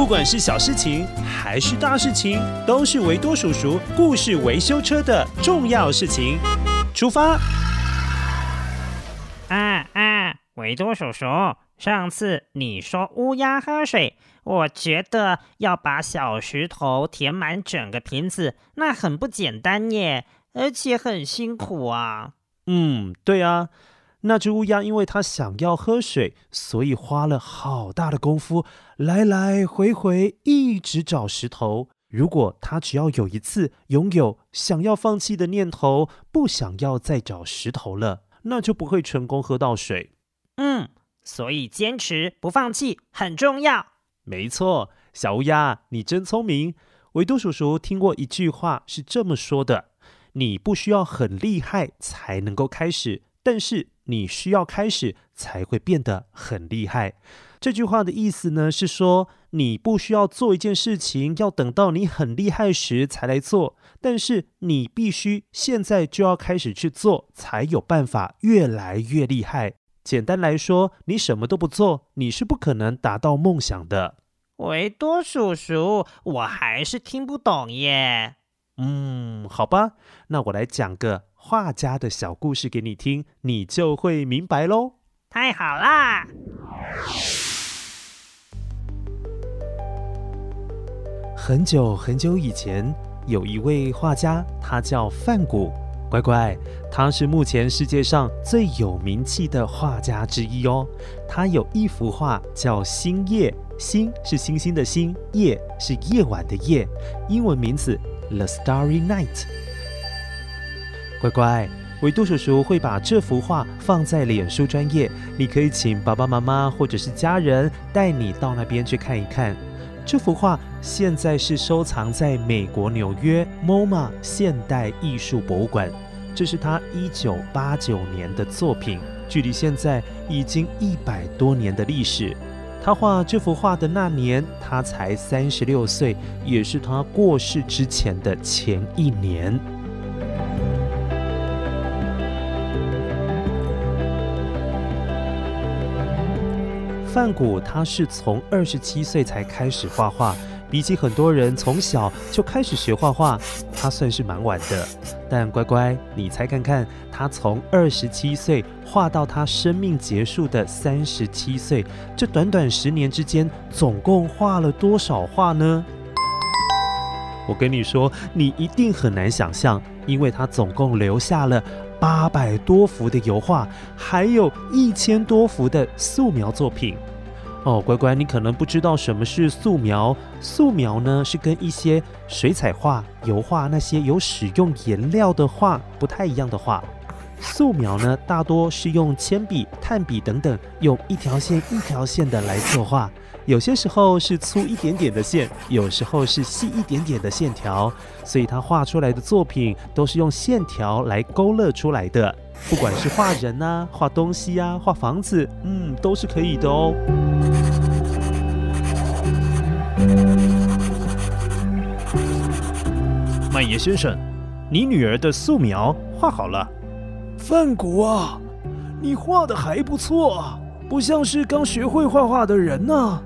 不管是小事情还是大事情，都是维多叔叔故事维修车的重要事情。出发！啊啊，维多叔叔，上次你说乌鸦喝水，我觉得要把小石头填满整个瓶子，那很不简单耶，而且很辛苦啊。嗯，对啊。那只乌鸦因为它想要喝水，所以花了好大的功夫，来来回回一直找石头。如果它只要有一次拥有想要放弃的念头，不想要再找石头了，那就不会成功喝到水。嗯，所以坚持不放弃很重要。没错，小乌鸦，你真聪明。维多叔叔听过一句话是这么说的：你不需要很厉害才能够开始，但是。你需要开始才会变得很厉害。这句话的意思呢，是说你不需要做一件事情，要等到你很厉害时才来做，但是你必须现在就要开始去做，才有办法越来越厉害。简单来说，你什么都不做，你是不可能达到梦想的。维多叔叔，我还是听不懂耶。嗯，好吧，那我来讲个。画家的小故事给你听，你就会明白喽。太好啦！很久很久以前，有一位画家，他叫范谷。乖乖，他是目前世界上最有名气的画家之一哦。他有一幅画叫《星夜》，星是星星的星，夜是夜晚的夜，英文名字《The Starry Night》。乖乖，维度叔叔会把这幅画放在脸书专业，你可以请爸爸妈妈或者是家人带你到那边去看一看。这幅画现在是收藏在美国纽约 MoMA 现代艺术博物馆，这是他一九八九年的作品，距离现在已经一百多年的历史。他画这幅画的那年，他才三十六岁，也是他过世之前的前一年。范谷他是从二十七岁才开始画画，比起很多人从小就开始学画画，他算是蛮晚的。但乖乖，你猜看看，他从二十七岁画到他生命结束的三十七岁，这短短十年之间，总共画了多少画呢？我跟你说，你一定很难想象，因为他总共留下了。八百多幅的油画，还有一千多幅的素描作品。哦，乖乖，你可能不知道什么是素描。素描呢，是跟一些水彩画、油画那些有使用颜料的画不太一样的画。素描呢，大多是用铅笔、炭笔等等，用一条线一条线的来作画。有些时候是粗一点点的线，有时候是细一点点的线条，所以他画出来的作品都是用线条来勾勒出来的。不管是画人啊、画东西啊、画房子，嗯，都是可以的哦。麦爷先生，你女儿的素描画好了。范谷啊，你画的还不错，不像是刚学会画画的人呢。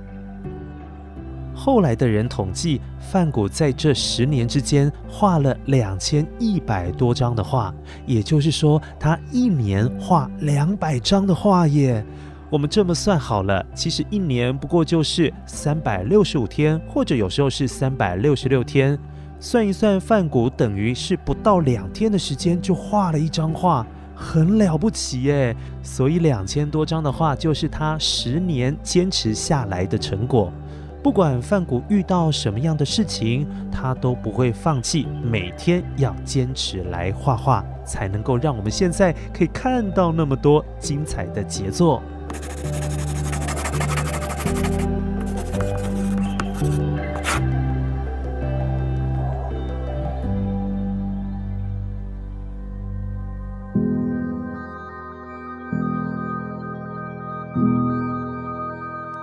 后来的人统计，范谷在这十年之间画了两千一百多张的画，也就是说，他一年画两百张的画耶。我们这么算好了，其实一年不过就是三百六十五天，或者有时候是三百六十六天。算一算，范谷等于是不到两天的时间就画了一张画，很了不起耶。所以两千多张的画就是他十年坚持下来的成果。不管范谷遇到什么样的事情，他都不会放弃，每天要坚持来画画，才能够让我们现在可以看到那么多精彩的杰作。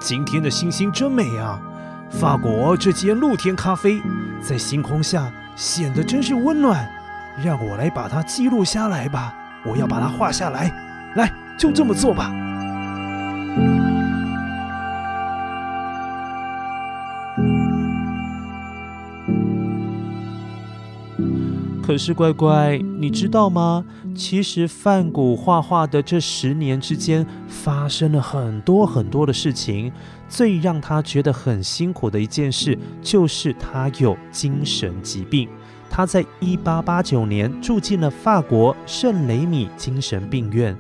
今天的星星真美啊！法国这间露天咖啡在星空下显得真是温暖，让我来把它记录下来吧。我要把它画下来，来，就这么做吧。可是乖乖，你知道吗？其实范谷画画的这十年之间，发生了很多很多的事情。最让他觉得很辛苦的一件事，就是他有精神疾病。他在一八八九年住进了法国圣雷米精神病院。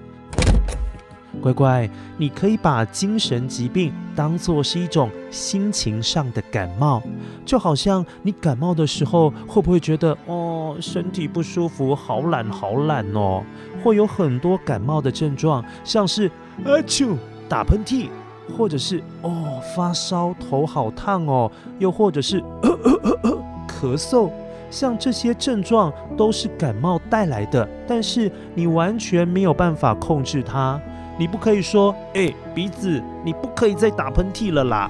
乖乖，你可以把精神疾病当作是一种心情上的感冒，就好像你感冒的时候，会不会觉得哦，身体不舒服，好懒好懒哦？会有很多感冒的症状，像是阿啾、打喷嚏，或者是哦发烧、头好烫哦，又或者是咳咳咳咳咳嗽，像这些症状都是感冒带来的，但是你完全没有办法控制它。你不可以说，哎、鼻子，你不可以再打喷嚏了啦；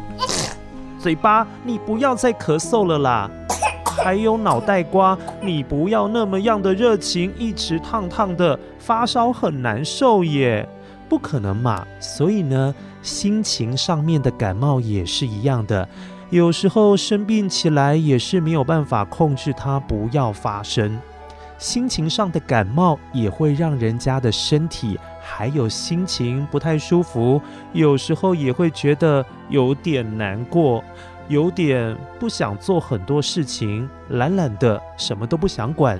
嘴巴，你不要再咳嗽了啦；还有脑袋瓜，你不要那么样的热情，一直烫烫的，发烧很难受耶，不可能嘛。所以呢，心情上面的感冒也是一样的，有时候生病起来也是没有办法控制它不要发生。心情上的感冒也会让人家的身体还有心情不太舒服，有时候也会觉得有点难过，有点不想做很多事情，懒懒的，什么都不想管。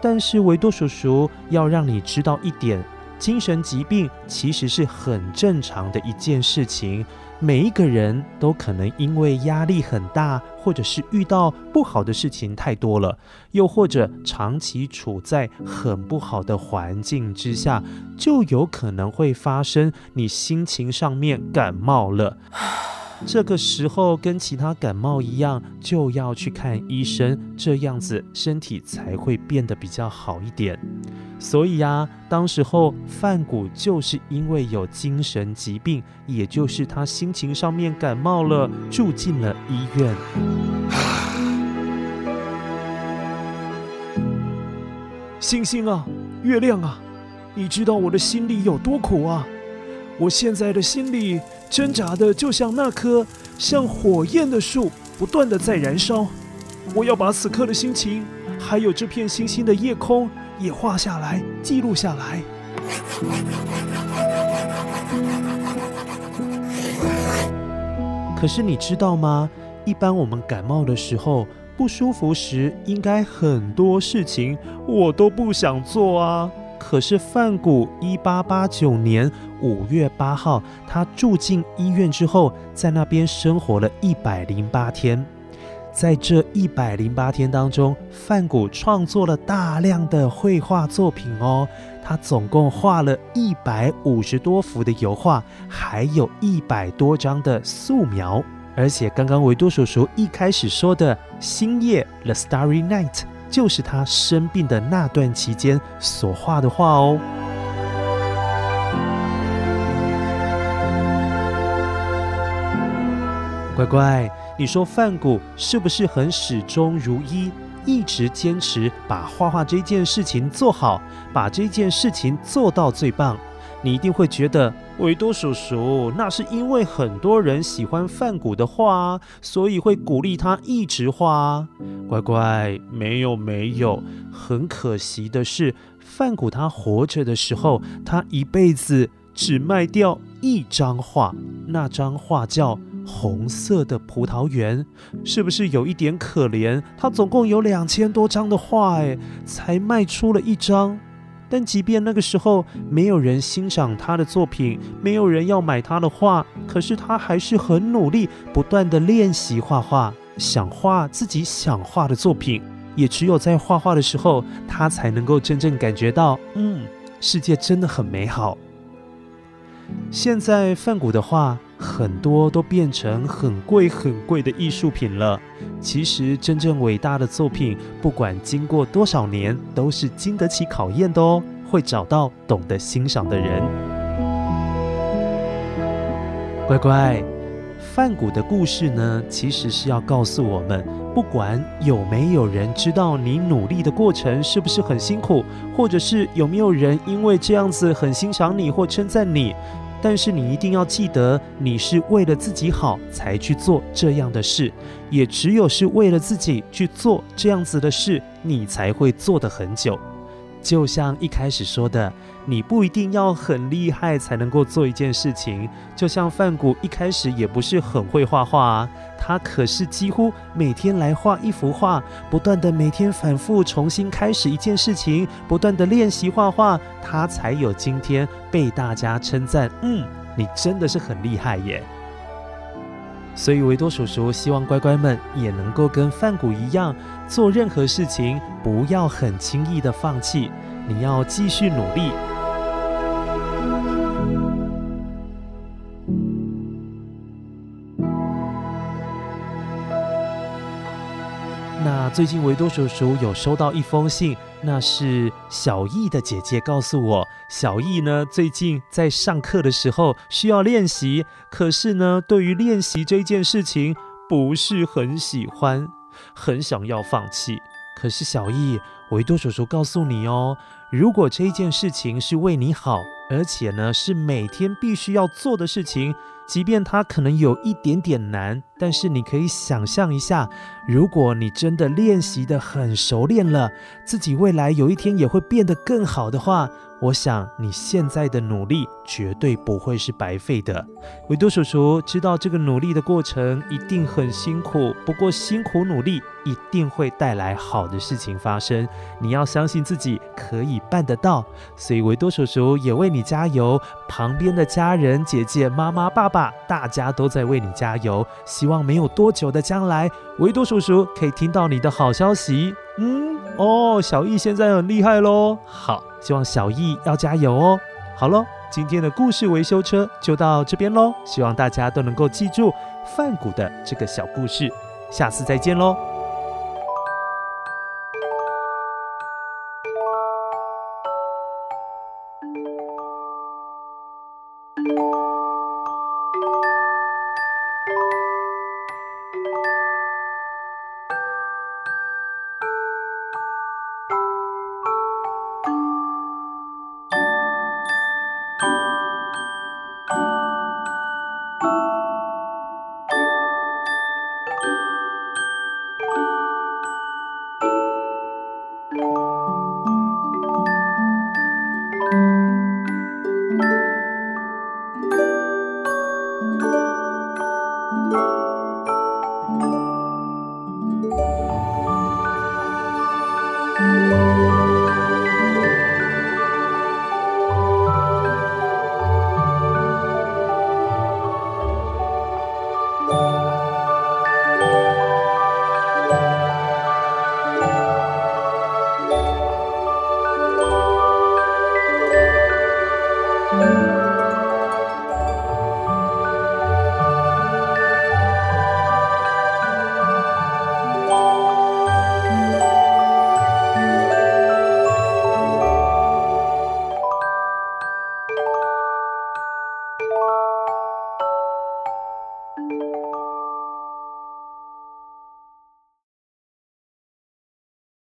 但是维多叔叔要让你知道一点，精神疾病其实是很正常的一件事情。每一个人都可能因为压力很大，或者是遇到不好的事情太多了，又或者长期处在很不好的环境之下，就有可能会发生你心情上面感冒了。这个时候跟其他感冒一样，就要去看医生，这样子身体才会变得比较好一点。所以呀，当时候范谷就是因为有精神疾病，也就是他心情上面感冒了，住进了医院。星星啊，月亮啊，你知道我的心里有多苦啊？我现在的心里挣扎的就像那棵像火焰的树，不断的在燃烧。我要把此刻的心情，还有这片星星的夜空。也画下来，记录下来。可是你知道吗？一般我们感冒的时候，不舒服时，应该很多事情我都不想做啊。可是范谷一八八九年五月八号，他住进医院之后，在那边生活了一百零八天。在这一百零八天当中，梵谷创作了大量的绘画作品哦。他总共画了一百五十多幅的油画，还有一百多张的素描。而且，刚刚维多叔叔一开始说的星夜 （The Starry Night） 就是他生病的那段期间所画的画哦。乖乖。你说范谷是不是很始终如一，一直坚持把画画这件事情做好，把这件事情做到最棒？你一定会觉得维多叔叔，那是因为很多人喜欢范谷的画，所以会鼓励他一直画。乖乖，没有没有，很可惜的是，范谷他活着的时候，他一辈子只卖掉一张画，那张画叫。红色的葡萄园是不是有一点可怜？他总共有两千多张的画，哎，才卖出了一张。但即便那个时候没有人欣赏他的作品，没有人要买他的画，可是他还是很努力，不断的练习画画，想画自己想画的作品。也只有在画画的时候，他才能够真正感觉到，嗯，世界真的很美好。现在梵谷的画。很多都变成很贵很贵的艺术品了。其实真正伟大的作品，不管经过多少年，都是经得起考验的哦。会找到懂得欣赏的人。乖乖，梵谷的故事呢，其实是要告诉我们，不管有没有人知道你努力的过程是不是很辛苦，或者是有没有人因为这样子很欣赏你或称赞你。但是你一定要记得，你是为了自己好才去做这样的事，也只有是为了自己去做这样子的事，你才会做得很久。就像一开始说的，你不一定要很厉害才能够做一件事情。就像范谷一开始也不是很会画画啊，他可是几乎每天来画一幅画，不断的每天反复重新开始一件事情，不断的练习画画，他才有今天被大家称赞。嗯，你真的是很厉害耶。所以维多叔叔希望乖乖们也能够跟范谷一样，做任何事情不要很轻易的放弃，你要继续努力。那最近维多叔叔有收到一封信，那是小易的姐姐告诉我，小易呢最近在上课的时候需要练习，可是呢对于练习这件事情不是很喜欢，很想要放弃。可是小易，维多叔叔告诉你哦，如果这件事情是为你好，而且呢是每天必须要做的事情。即便它可能有一点点难，但是你可以想象一下，如果你真的练习的很熟练了，自己未来有一天也会变得更好的话。我想你现在的努力绝对不会是白费的。维多叔叔知道这个努力的过程一定很辛苦，不过辛苦努力一定会带来好的事情发生。你要相信自己可以办得到，所以维多叔叔也为你加油。旁边的家人、姐姐、妈妈、爸爸，大家都在为你加油。希望没有多久的将来，维多叔叔可以听到你的好消息。嗯，哦，小艺现在很厉害喽。好。希望小易要加油哦！好喽，今天的故事维修车就到这边喽。希望大家都能够记住梵谷的这个小故事，下次再见喽。